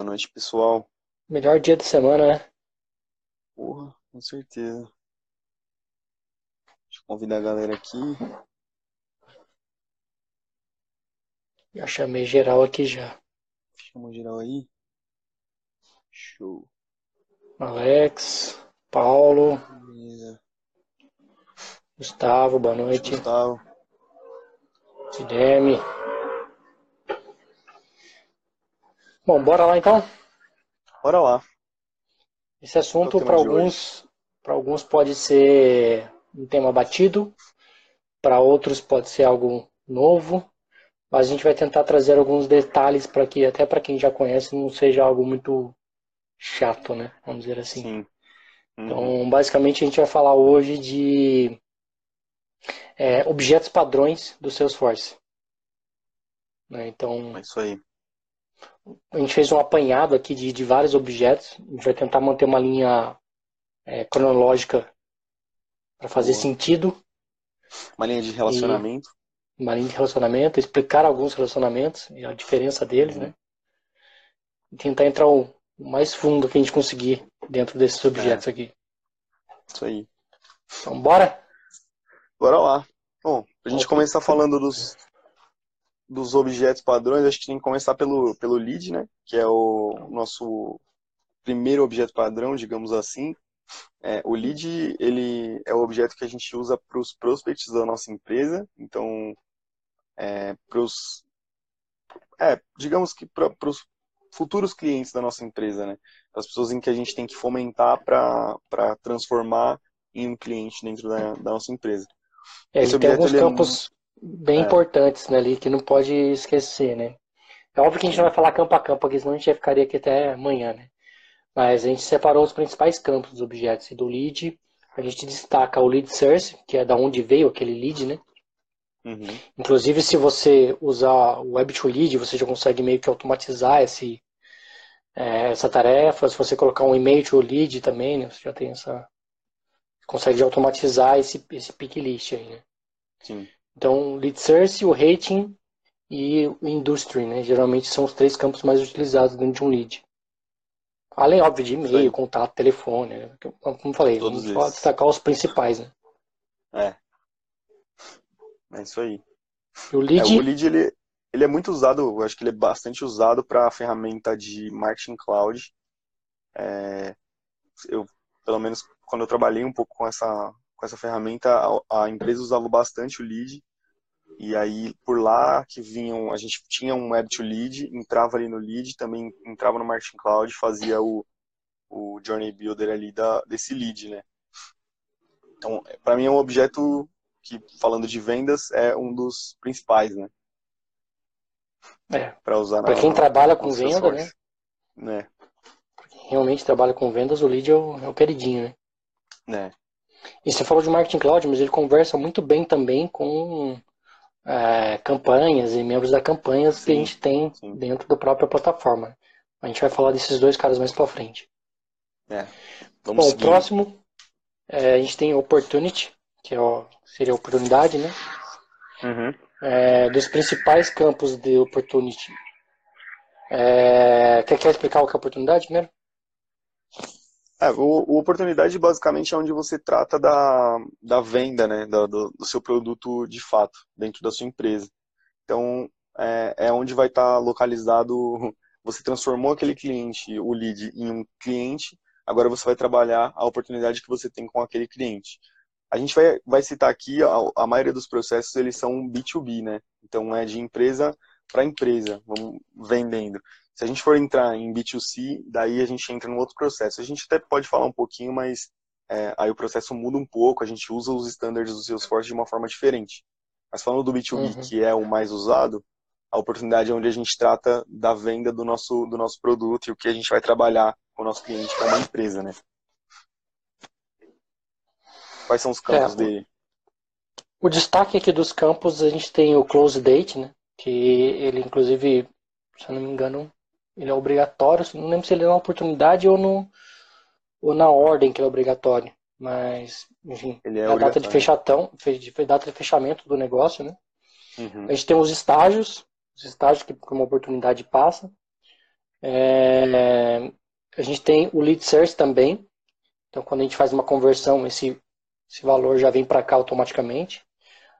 Boa noite, pessoal. Melhor dia da semana, né? Porra, com certeza. Deixa eu convidar a galera aqui. Já chamei geral aqui já. Chama geral aí. Show. Alex, Paulo, Beleza. Gustavo, boa noite. Gustavo. Guilherme. Bom, bora lá então. Bora lá. Esse assunto para alguns, para alguns pode ser um tema batido, para outros pode ser algo novo, mas a gente vai tentar trazer alguns detalhes para que até para quem já conhece não seja algo muito chato, né? Vamos dizer assim. Sim. Uhum. Então, basicamente, a gente vai falar hoje de é, objetos padrões do Salesforce. Né? Então, É isso aí. A gente fez um apanhado aqui de, de vários objetos. A gente vai tentar manter uma linha é, cronológica para fazer Boa. sentido, Uma linha de relacionamento. uma linha de relacionamento, explicar alguns relacionamentos e a diferença deles, Uhum. né? E tentar entrar o mais fundo que a gente conseguir dentro desses objetos aqui. Isso aí. Então, bora? Bora lá. Bom, pra gente Ok. começar falando dos, dos objetos padrões, acho que tem que começar pelo, pelo lead, né? Que é o nosso primeiro objeto padrão, digamos assim. É, o lead, ele é o objeto que a gente usa para os prospects da nossa empresa. Então, é, pros, é, digamos que para os futuros clientes da nossa empresa, né? As pessoas em que a gente tem que fomentar para transformar em um cliente dentro da, da nossa empresa. É, Esse ele tem objeto, alguns ele é campos bem é. importantes né, ali que não pode esquecer, né? É óbvio que a gente não vai falar campo a campo aqui, senão a gente já ficaria aqui até amanhã, né? Mas a gente separou os principais campos dos objetos. E do lead, a gente destaca o lead source, que é da onde veio aquele lead, né? Uhum. Inclusive, se você usar o Web to Lead, você já consegue meio que automatizar esse, é, essa tarefa. Se você colocar um e-mail to lead também, né? Você já tem essa... Consegue automatizar esse, esse pick list aí, né? Sim. Então, lead source, o rating e o industry, né? Geralmente são os três campos mais utilizados dentro de um lead. Além, óbvio, de e-mail, contato, telefone, né? Como eu falei, Todos vamos esses. destacar os principais, né? É. É isso aí. E o É, lead, o lead ele, ele é muito usado, eu acho que ele é bastante usado para a ferramenta de marketing cloud. É, eu, pelo menos quando eu trabalhei um pouco com essa, com essa ferramenta, a, a empresa usava bastante o lead. E aí por lá que vinham, a gente tinha um web to lead, entrava ali no lead, também entrava no marketing cloud, fazia o, o journey builder ali da, desse lead, né? Então, para mim é um objeto que, falando de vendas, é um dos principais, né? é, Para usar para na, quem trabalha com venda, né? Né? Quem realmente trabalha com vendas, o lead é o, é o queridinho, né? Né? E você falou de marketing cloud, mas ele conversa muito bem também com é, campanhas e membros da campanhas que a Sim, gente tem sim. dentro da própria plataforma. A gente vai falar desses dois caras mais pra frente. É. Bom, o seguir. próximo, é, a gente tem Opportunity, que é o, seria a oportunidade, né? Uhum. É, dos principais campos de Opportunity. É, quer, quer explicar o que é oportunidade primeiro? É, o, o oportunidade basicamente é onde você trata da, da venda, né, do, do seu produto de fato, dentro da sua empresa. Então, é, é onde vai estar localizado, você transformou aquele cliente, o lead, em um cliente, agora você vai trabalhar a oportunidade que você tem com aquele cliente. A gente vai, vai citar aqui, a, a maioria dos processos, eles são B2B, né? Então, é de empresa para empresa, vamos vendendo. Se a gente for entrar em B2C, daí a gente entra num outro processo. A gente até pode falar um pouquinho, mas é, aí o processo muda um pouco, a gente usa os standards do Salesforce de uma forma diferente. Mas falando do B2B, Uhum. que é o mais usado, a oportunidade é onde a gente trata da venda do nosso, do nosso produto e o que a gente vai trabalhar com o nosso cliente como empresa, né? Quais são os campos É, dele? O destaque aqui dos campos, a gente tem o close date, né? Que ele, inclusive, se eu não me engano, ele é obrigatório. Não lembro se ele é na oportunidade ou, no, ou na ordem que ele é obrigatório. Mas, enfim, Ele é a data de fechatão, data de fechamento do negócio, né? Uhum. A gente tem os estágios, os estágios que uma oportunidade passa. É, a gente tem o lead source também. Então, quando a gente faz uma conversão, esse, esse valor já vem para cá automaticamente.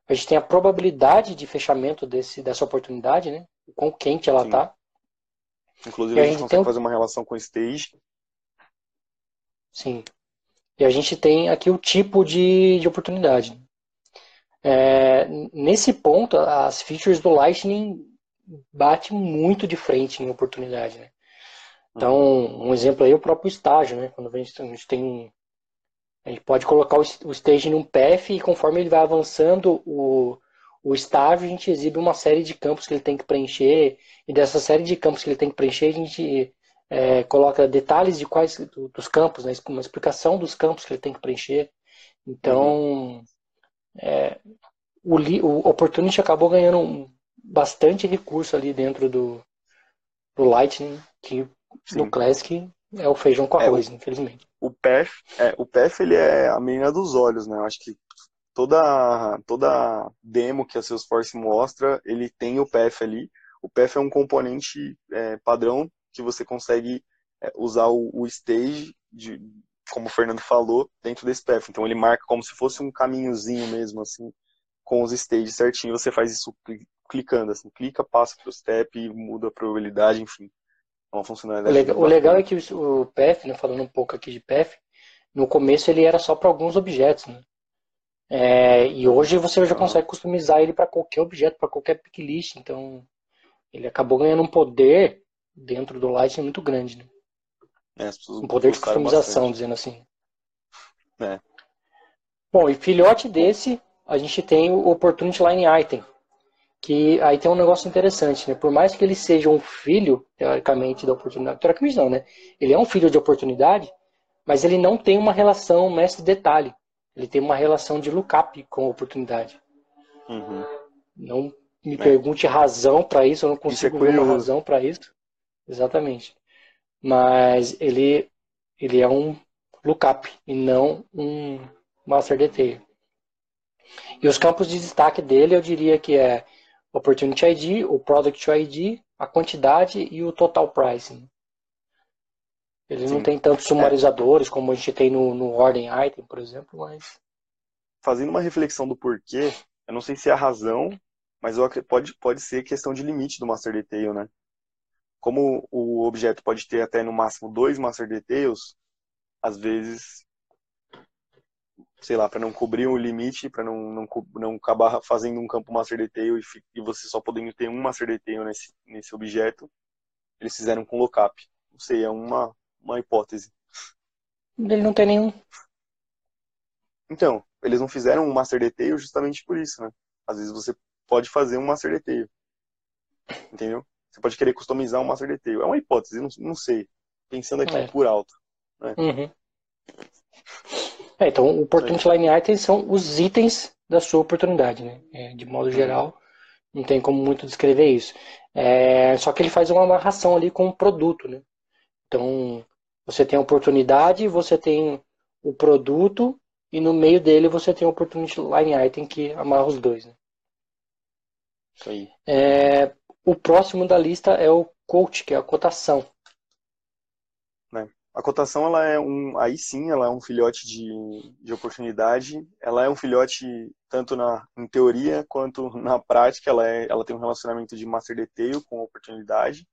A gente tem a probabilidade de fechamento desse, dessa oportunidade, né? O quão quente ela está. Inclusive, a, a, gente, gente consegue fazer uma relação com o stage. Sim. E a gente tem aqui o tipo de, de oportunidade. É, nesse ponto, as features do Lightning batem muito de frente em oportunidade. Né? Então, uhum. um exemplo aí é o próprio estágio. Né? Quando a gente, a gente tem a gente pode colocar o stage num path e conforme ele vai avançando o, o estágio, a gente exibe uma série de campos que ele tem que preencher. E dessa série de campos que ele tem que preencher, a gente é, coloca detalhes de quais dos campos, né? uma explicação dos campos que ele tem que preencher. Então, é, o, o Opportunity acabou ganhando bastante recurso ali dentro do, do Lightning, que Sim. no Classic é o feijão com arroz, é, infelizmente o PEF, é, o PEF ele é a menina dos olhos, né? Eu acho que toda toda demo que a Salesforce mostra, ele tem o PEF ali. O PEF é um componente é, padrão que você consegue é, usar o, o stage, de, como o Fernando falou, dentro desse PEF. Então ele marca como se fosse um caminhozinho mesmo, assim, com os stages certinho. Você faz isso clicando, assim, clica, passa para o step, muda a probabilidade, enfim. É uma funcionalidade. O legal, o legal é que o PF, né, falando um pouco aqui de PF, no começo ele era só para alguns objetos, né? É, e hoje você já consegue customizar ele para qualquer objeto, para qualquer picklist. Então, ele acabou ganhando um poder dentro do Lightning muito grande. Né? É, um poder de customização, bastante. dizendo assim. É. Bom, e filhote desse, a gente tem o Opportunity Line Item, que aí tem um negócio interessante, né? Por mais que ele seja um filho, teoricamente, da oportunidade, teoricamente não, né? Ele é um filho de oportunidade, mas ele não tem uma relação mestre-detalhe. Ele tem uma relação de lookup com oportunidade. Uhum. Não me é. pergunte razão para isso, eu não consigo é ver uma razão para isso. Exatamente. Mas ele, ele é um lookup e não um master detail. E os campos de destaque dele, eu diria que é Opportunity ID, o Product ID, a quantidade e o Total Pricing. Ele Sim. não tem tantos sumarizadores é. como a gente tem no, no Ordem Item, por exemplo, mas... Fazendo uma reflexão do porquê, eu não sei se é a razão, mas pode, pode ser questão de limite do Master Detail, né? Como o objeto pode ter até no máximo dois Master Details, às vezes sei lá, para não cobrir o limite, para não, não, não acabar fazendo um campo master detail e, e você só podendo ter um master detail nesse, nesse objeto, eles fizeram com lookup. Não sei, é uma, uma hipótese. Ele não tem nenhum. Então, eles não fizeram um master detail justamente por isso, né? Às vezes você pode fazer um master detail. Entendeu? Você pode querer customizar um master detail. É uma hipótese, não, não sei. Pensando aqui é. por alto. Né? Uhum. É, então, o Opportunity Line Items são os itens da sua oportunidade, né? É, de modo geral, não tem como muito descrever isso. É, só que ele faz uma amarração ali com o produto, né? Então, você tem a oportunidade, você tem o produto, e no meio dele você tem o Opportunity Line Item que amarra os dois, né? Isso aí. É, o próximo da lista é o quote, que é a cotação. A cotação, ela é um, aí sim, ela é um filhote de, de oportunidade. Ela é um filhote tanto na em teoria quanto na prática. Ela, é, ela tem um relacionamento de master detail com oportunidade.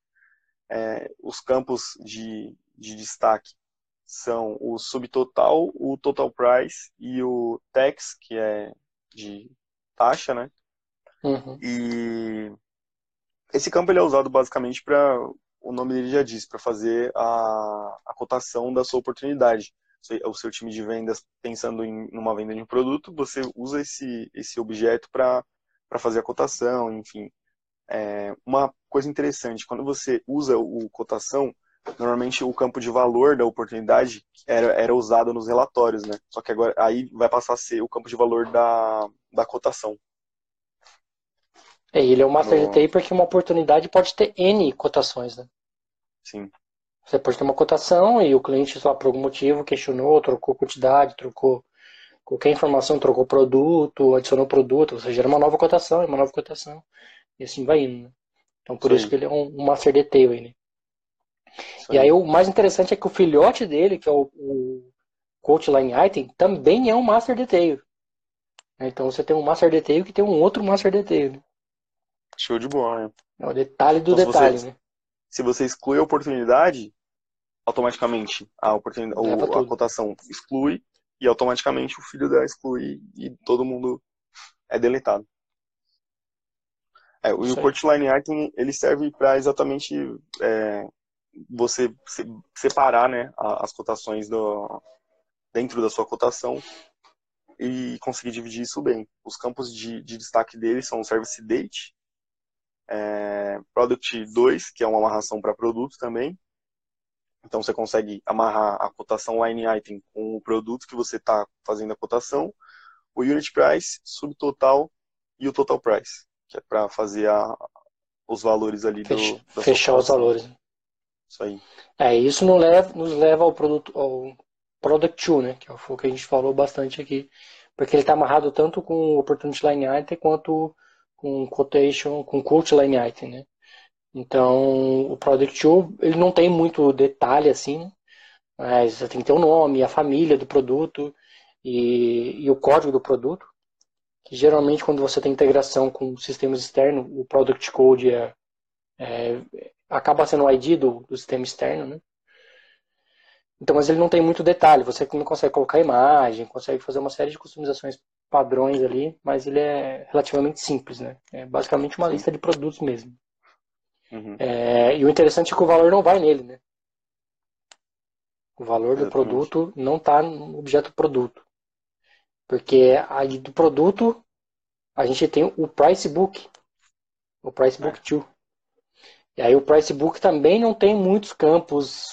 É, os campos de, de destaque são o subtotal, o total price e o tax, que é de taxa, né? Uhum. E esse campo ele é usado basicamente para o nome dele já diz, para fazer a, a cotação da sua oportunidade. O seu time de vendas pensando em uma venda de um produto, você usa esse, esse objeto para fazer a cotação, enfim. É, uma coisa interessante, quando você usa o cotação, normalmente o campo de valor da oportunidade era, era usado nos relatórios, né? Só que agora aí vai passar a ser o campo de valor da, da cotação. É, ele é uma master no... porque uma oportunidade pode ter N cotações, né? Sim. Você pode ter uma cotação e o cliente, só por algum motivo, questionou, trocou quantidade, trocou qualquer informação, trocou produto, adicionou produto, você gera uma nova cotação, uma nova cotação. E assim vai indo. Né? Então por Sim. isso que ele é um, um master detail aí, né? E aí o mais interessante é que o filhote dele, que é o, o Coach Line Item, também é um Master Detail. Então você tem um Master Detail que tem um outro Master Detail. Show de bola, né? É o detalhe do então, detalhe, você, né? Se você exclui a oportunidade, automaticamente a, oportunidade, ou, a cotação exclui e automaticamente o filho dela exclui e todo mundo é deletado. É, o Portline Item ele serve para exatamente é, você separar né, as cotações do, dentro da sua cotação e conseguir dividir isso bem. Os campos de, de destaque dele são Service Date, é, Product 2, que é uma amarração para produto também. Então você consegue amarrar a cotação line item com o produto que você está fazendo a cotação, o unit price, subtotal e o total price, que é para fazer a, os valores ali Fecha, do fechar os valores. Isso aí. É, isso nos leva, nos leva ao produto ao Product 2, né, que é o que a gente falou bastante aqui, porque ele está amarrado tanto com o Opportunity Line Item quanto com quotation, com quote line item, né? Então, o Product 2, ele não tem muito detalhe assim, né? mas você tem que ter o nome, a família do produto e, e o código do produto. Que geralmente, quando você tem integração com sistemas externos, o Product Code é, é, acaba sendo o ID do, do sistema externo, né? Então, mas ele não tem muito detalhe. Você não consegue colocar imagem, consegue fazer uma série de customizações padrões ali, mas ele é relativamente simples, né? É basicamente uma lista de produtos mesmo. Uhum. É, e o interessante é que o valor não vai nele, né? O valor do produto não está no objeto produto. Porque aí do produto a gente tem o price book. O price book 2. É. E aí o price book também não tem muitos campos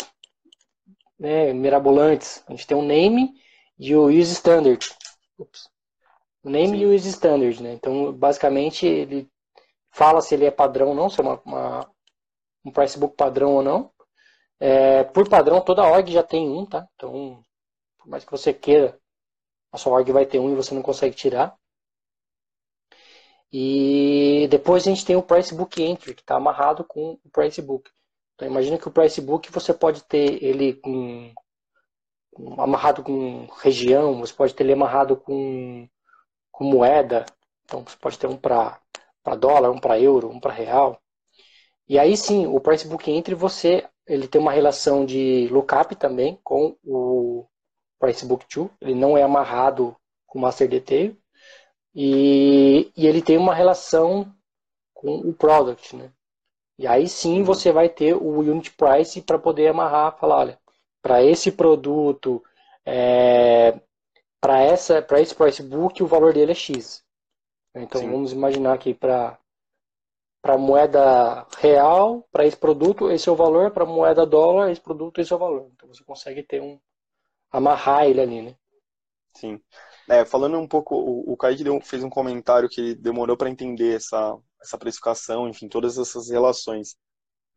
né, mirabolantes. A gente tem o name e o use standard. Ups. O name Sim. use standard, né? Então, basicamente, ele fala se ele é padrão ou não, se é uma, uma um price book padrão ou não. É, por padrão, toda org já tem um, tá? Então, por mais que você queira, a sua org vai ter um e você não consegue tirar. E depois a gente tem o price book entry, que está amarrado com o price book. Então, imagina que o price book você pode ter ele com, amarrado com região, você pode ter ele amarrado com com moeda. Então você pode ter um para dólar, um para euro, um para real. E aí sim, o price book entre você, ele tem uma relação de lookup também com o price book 2. Ele não é amarrado com master detail. E, e ele tem uma relação com o product, né? E aí sim uhum. você vai ter o unit price para poder amarrar, falar, olha, para esse produto é, para essa para esse price book o valor dele é x. Então Sim. vamos imaginar que para para moeda real, para esse produto, esse é o valor, para moeda dólar, esse produto, esse é o valor. Então você consegue ter um amarrar ele ali, né? Sim. É, falando um pouco, o, Kaique deu, fez um comentário que demorou para entender essa, essa precificação, enfim, todas essas relações.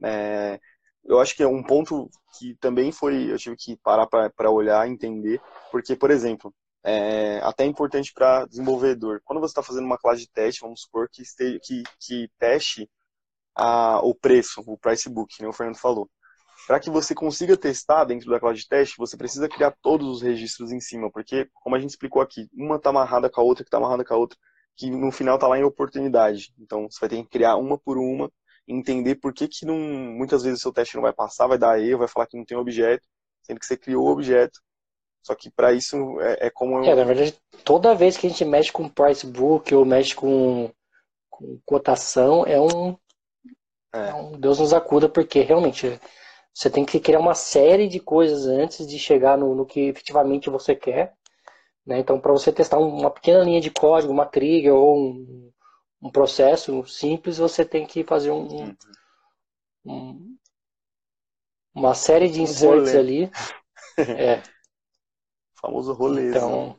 É, eu acho que é um ponto que também foi, eu tive que parar para olhar, entender, porque, por exemplo, é, até importante para desenvolvedor. Quando você está fazendo uma classe de teste, vamos supor que, esteja, que, que teste a, o preço, o price book, como o Fernando falou. Para que você consiga testar dentro da classe de teste, você precisa criar todos os registros em cima, porque, como a gente explicou aqui, uma está amarrada com a outra, que está amarrada com a outra, que no final está lá em oportunidade. Então, você vai ter que criar uma por uma, entender por que, que não, muitas vezes o seu teste não vai passar, vai dar erro, vai falar que não tem objeto, sendo que você criou o objeto, só que para isso é, é, como eu... É, na verdade, toda vez que a gente mexe com price book ou mexe com, com cotação, é um, é. é um Deus nos acuda, porque realmente você tem que criar uma série de coisas antes de chegar no, no que efetivamente você quer. Né? Então, para você testar uma pequena linha de código, uma trigger ou um, um processo simples, você tem que fazer um, um, um uma série de inserts ali. é famoso rolê. Então,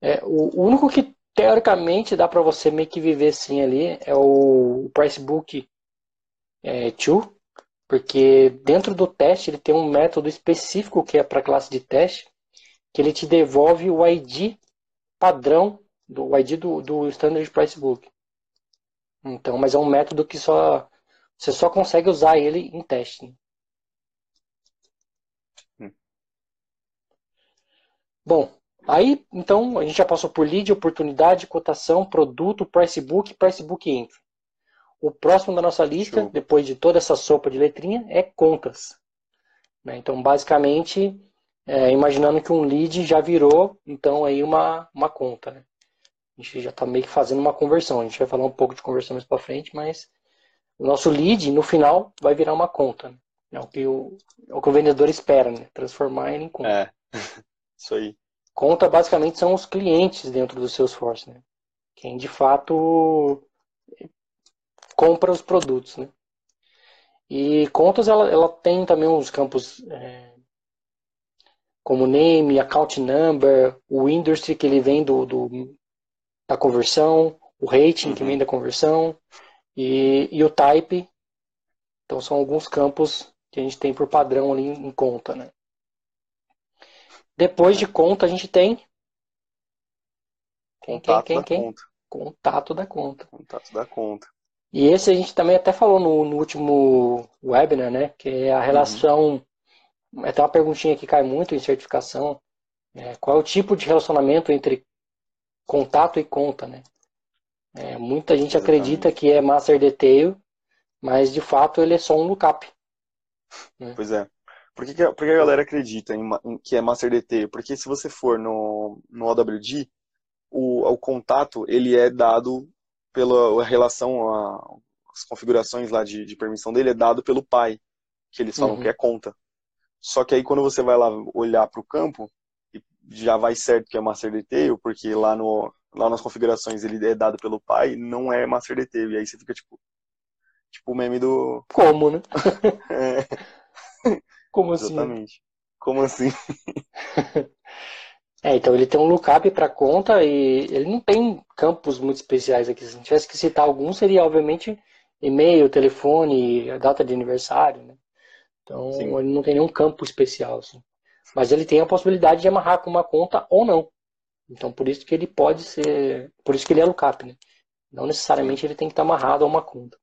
é, o, único que teoricamente dá para você meio que viver sim ali é o Price Book é, 2, porque dentro do teste ele tem um método específico que é para a classe de teste, que ele te devolve o ID padrão, do o ID do, do Standard Price Book. Então, mas é um método que só você só consegue usar ele em teste. Hum. Bom, aí então a gente já passou por lead, oportunidade, cotação, produto, price book, price book entry. O próximo da nossa lista, Show. depois de toda essa sopa de letrinha, é contas. Né? Então, basicamente, é, imaginando que um lead já virou, então, aí uma, uma conta. Né? A gente já está meio que fazendo uma conversão. A gente vai falar um pouco de conversão mais para frente, mas o nosso lead, no final, vai virar uma conta. Né? É o que o, é o que o vendedor espera, né? Transformar ele em conta. É, isso aí. Conta, basicamente, são os clientes dentro do Salesforce, né? Quem, de fato, compra os produtos, né? E contas, ela, ela tem também uns campos é, como name, account number, o industry que ele vem do, do da conversão, o rating uhum. que vem da conversão e, e o type. Então são alguns campos que a gente tem por padrão ali em conta, né? Depois de conta a gente tem quem, quem, quem, quem? Conta. Contato da conta. Contato da conta. E esse a gente também até falou no, no último webinar, né? Que é a relação. Uhum. Até uma perguntinha que cai muito em certificação. É, qual é o tipo de relacionamento entre contato e conta, né? É, muita gente Exatamente. acredita que é master detail, mas de fato ele é só um lookup. Né? Pois é. Por que, que, a, por que a galera acredita em, em, que é master detail? Porque se você for no, no OWG, o, o contato ele é dado pela relação, as configurações lá de, de, permissão dele é dado pelo pai, que eles falam uhum. que é conta. Só que aí quando você vai lá olhar para o campo, já vai certo que é master detail, porque lá, no, lá nas configurações ele é dado pelo pai, não é master detail. E aí você fica tipo, tipo o meme do... Como, né? é. Como assim? Exatamente. Como assim? É, então ele tem um lookup para conta e ele não tem campos muito especiais aqui. Se a gente tivesse que citar alguns, seria obviamente e-mail, telefone, data de aniversário, né? Então Sim. ele não tem nenhum campo especial, assim. Mas ele tem a possibilidade de amarrar com uma conta ou não. Então por isso que ele pode ser, por isso que ele é lookup, né? Não necessariamente ele tem que estar amarrado a uma conta.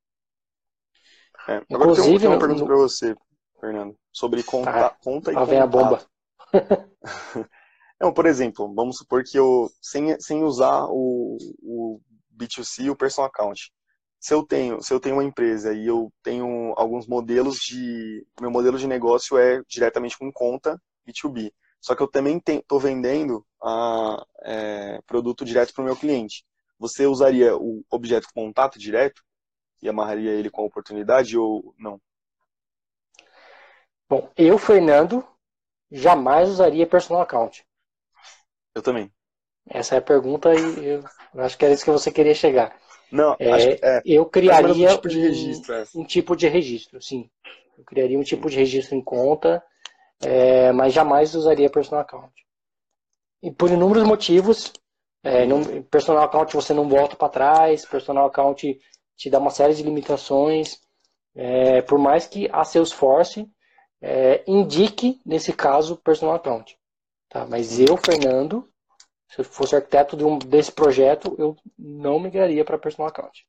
É, agora Inclusive, eu tenho uma pergunta no... para você, Fernando, sobre conta, ah, conta e conta. vem a bomba. Não, por exemplo, vamos supor que eu, sem, sem usar o, o B2C, o personal account, se eu tenho, se eu tenho uma empresa e eu tenho alguns modelos de, meu modelo de negócio é diretamente com conta B2B, só que eu também estou vendendo a, é, produto direto para o meu cliente. Você usaria o objeto contato direto e amarraria ele com a oportunidade ou não? Bom, eu, Fernando, jamais usaria personal account. Eu também. Essa é a pergunta e eu acho que era isso que você queria chegar. Não, é, acho que é. Eu criaria um tipo de registro, é. um, tipo de registro, sim. Eu criaria um tipo de registro em conta, é, mas jamais usaria personal account. E por inúmeros motivos, é, não, personal account você não volta para trás, personal account te dá uma série de limitações. É, por mais que a Salesforce é, indique, nesse caso, personal account. Tá? Mas eu, Fernando, se eu fosse arquiteto de um, desse projeto, eu não migraria para personal account.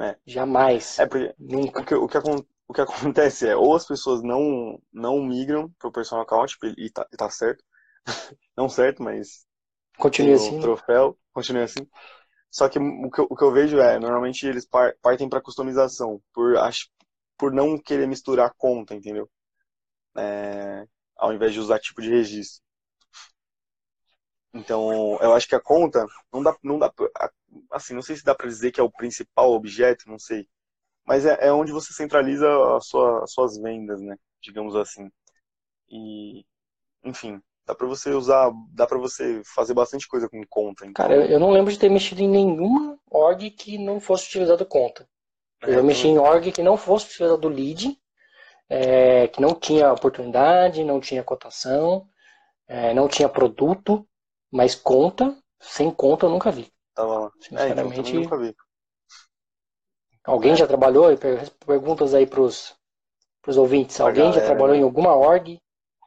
É. Jamais. É porque nunca. O que, o, que, o que acontece é, ou as pessoas não, não migram para o personal account, e tá, e tá certo. não certo, mas. Continue assim. troféu, continue assim. Só que o que, eu, o que eu vejo é, normalmente eles partem para customização, por, acho, por não querer misturar conta, entendeu? É, ao invés de usar tipo de registro. Então, eu acho que a conta não dá, não dá, assim, não sei se dá para dizer que é o principal objeto, não sei, mas é, é onde você centraliza a sua, as suas vendas, né? Digamos assim. E, enfim, dá para você usar, dá para você fazer bastante coisa com conta. Então... Cara, eu não lembro de ter mexido em nenhuma org que não fosse utilizado conta. Eu é, mexi em org que não fosse utilizado lead, é, que não tinha oportunidade, não tinha cotação, é, não tinha produto, mas conta, sem conta eu nunca vi. Tava lá. Sinceramente. É, então, nunca vi. Alguém é. já trabalhou? Perguntas aí pros, pros ouvintes. Alguém galera, já trabalhou né? em alguma org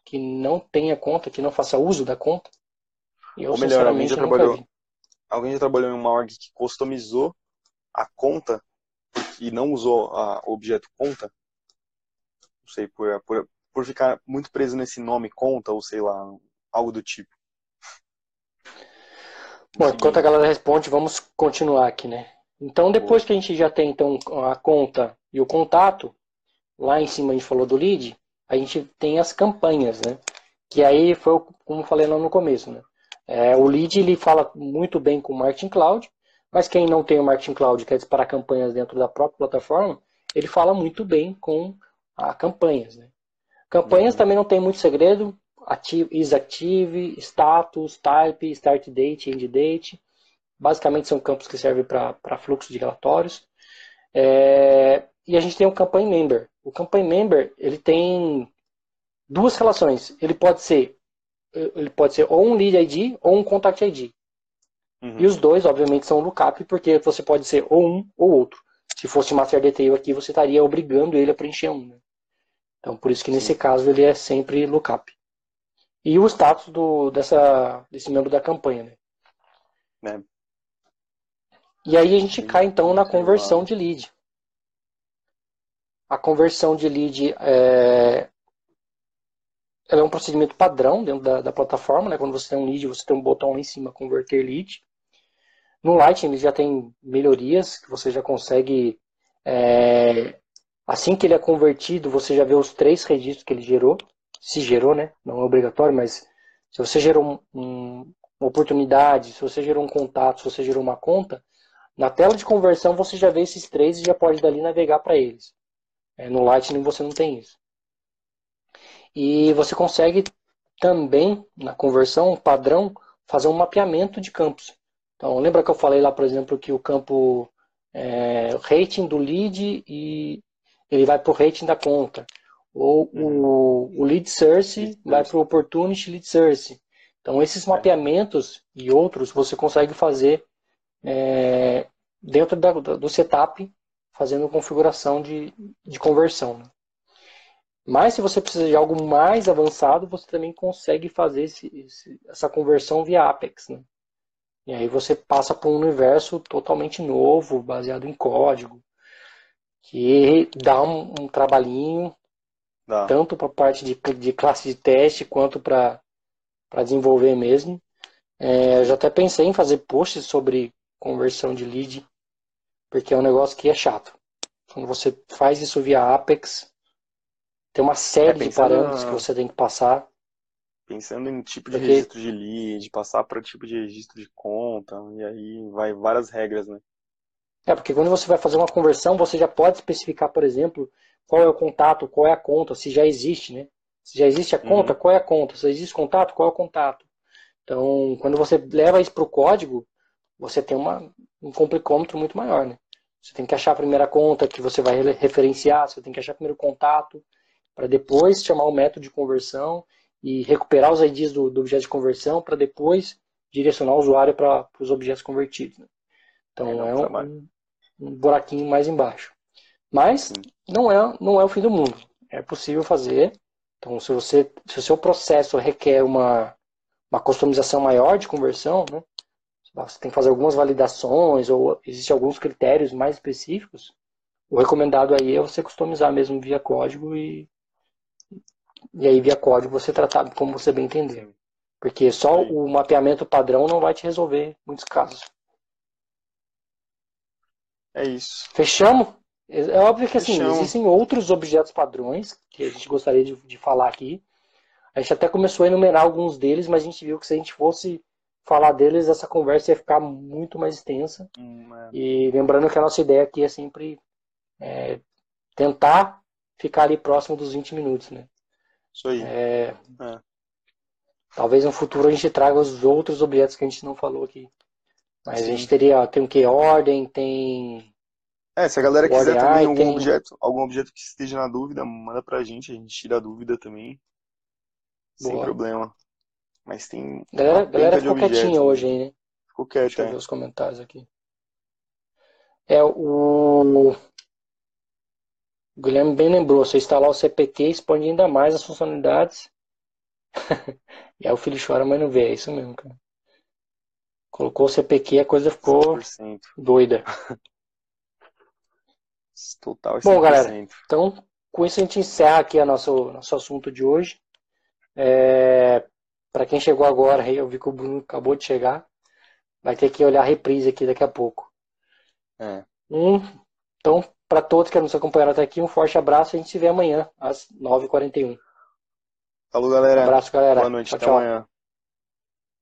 que não tenha conta, que não faça uso da conta? Eu, Ou melhor, alguém já trabalhou. Alguém já trabalhou em uma org que customizou a conta e não usou a, o objeto conta? Não sei, por, por, por ficar muito preso nesse nome conta, ou sei lá, algo do tipo. Bom, enquanto a galera responde, vamos continuar aqui, né? Então, depois que a gente já tem então a conta e o contato, lá em cima a gente falou do lead, a gente tem as campanhas, né? Que aí foi como falei lá no começo, né? É, o lead ele fala muito bem com o Marketing Cloud, mas quem não tem o Marketing Cloud quer disparar campanhas dentro da própria plataforma, ele fala muito bem com a campanhas, né? Campanhas uhum. também não tem muito segredo, active, is active, status, type, start date, end date. Basicamente são campos que servem para fluxo de relatórios. É, e a gente tem o Campaign Member. O Campaign Member ele tem duas relações. Ele pode ser ele pode ser ou um lead ID ou um contact ID. Uhum. E os dois, obviamente, são lookup, porque você pode ser ou um ou outro. Se fosse master detail aqui, você estaria obrigando ele a preencher um. Né? Então, por isso que nesse Sim. caso ele é sempre lookup. E o status do, dessa, desse membro da campanha. Né? É. E aí a gente cai então na conversão de lead. A conversão de lead é, ela é um procedimento padrão dentro da, da, plataforma, né? Quando você tem um lead, você tem um botão lá em cima, converter lead. No Lightning ele já tem melhorias que você já consegue, é, assim que ele é convertido, você já vê os três registros que ele gerou, se gerou, né? Não é obrigatório, mas se você gerou um, um, uma oportunidade, se você gerou um contato, se você gerou uma conta, na tela de conversão você já vê esses três e já pode dali navegar para eles. É, no Lightning você não tem isso. E você consegue também, na conversão padrão, fazer um mapeamento de campos. Então, lembra que eu falei lá, por exemplo, que o campo é, rating do lead e ele vai para o rating da conta. Ou uhum. o, o lead source vai para o opportunity lead source. Então, esses é. mapeamentos e outros você consegue fazer é, dentro da, do setup, fazendo configuração de, de conversão. Né? Mas se você precisa de algo mais avançado, você também consegue fazer esse, esse, essa conversão via Apex. Né? E aí você passa para um universo totalmente novo, baseado em código, que dá um, um trabalhinho, dá. tanto para a parte de, de classe de teste, quanto para desenvolver mesmo. É, eu já até pensei em fazer posts sobre conversão de lead, porque é um negócio que é chato. Quando você faz isso via Apex, tem uma série é, de parâmetros na... que você tem que passar. Pensando em tipo de Porque... registro de lead, passar para tipo de registro de conta, e aí vai várias regras, né? É, porque quando você vai fazer uma conversão, você já pode especificar, por exemplo, qual é o contato, qual é a conta, se já existe, né? Se já existe a conta, uhum. qual é a conta? Se existe contato, qual é o contato? Então, quando você leva isso para o código, você tem uma, um complicômetro muito maior, né? Você tem que achar a primeira conta que você vai referenciar, você tem que achar o primeiro contato, para depois chamar o método de conversão e recuperar os IDs do, do objeto de conversão para depois direcionar o usuário para os objetos convertidos. Né? Então é, é um, um, buraquinho mais embaixo. Mas não é, não é o fim do mundo. É possível fazer. Então se você se o seu processo requer uma, uma customização maior de conversão, né? você tem que fazer algumas validações ou existem alguns critérios mais específicos, o recomendado aí é você customizar mesmo via código e, e aí, via código, você tratar como você bem entender. Porque só o mapeamento padrão não vai te resolver muitos casos. É isso. Fechamos? É óbvio que assim, Fechamos. existem outros objetos padrões que a gente gostaria de, de falar aqui. A gente até começou a enumerar alguns deles, mas a gente viu que se a gente fosse falar deles, essa conversa ia ficar muito mais extensa. Hum, é. E lembrando que a nossa ideia aqui é sempre é, tentar ficar ali próximo dos 20 minutos, né? Isso aí. É, é. Talvez no futuro a gente traga os outros objetos que a gente não falou aqui. Mas Sim. a gente teria, tem o que? Ordem, tem. É, se a galera quiser também algum tem... objeto, algum objeto que esteja na dúvida, manda pra gente, a gente tira a dúvida também. Boa. Sem problema. Mas tem. Galera, galera ficou quietinha hoje aí, né? Ficou quieto, Deixa eu é. ver os comentários aqui. É o. O Guilherme bem lembrou, você instalar o CPQ expande ainda mais as funcionalidades. e aí o filho chora, mas não vê, é isso mesmo, cara. Colocou o CPQ, a coisa ficou 100%. doida. Total 100%. Bom, galera, então com isso a gente encerra aqui o nosso, nosso assunto de hoje. É, Para quem chegou agora, eu vi que o Bruno acabou de chegar. vai ter que olhar a reprise aqui daqui a pouco. É. Um, então, para todos que nos acompanharam até aqui, um forte abraço. A gente se vê amanhã, às 9h41. Falou, galera. Um abraço, galera. Boa noite, tchau, até tchau. amanhã.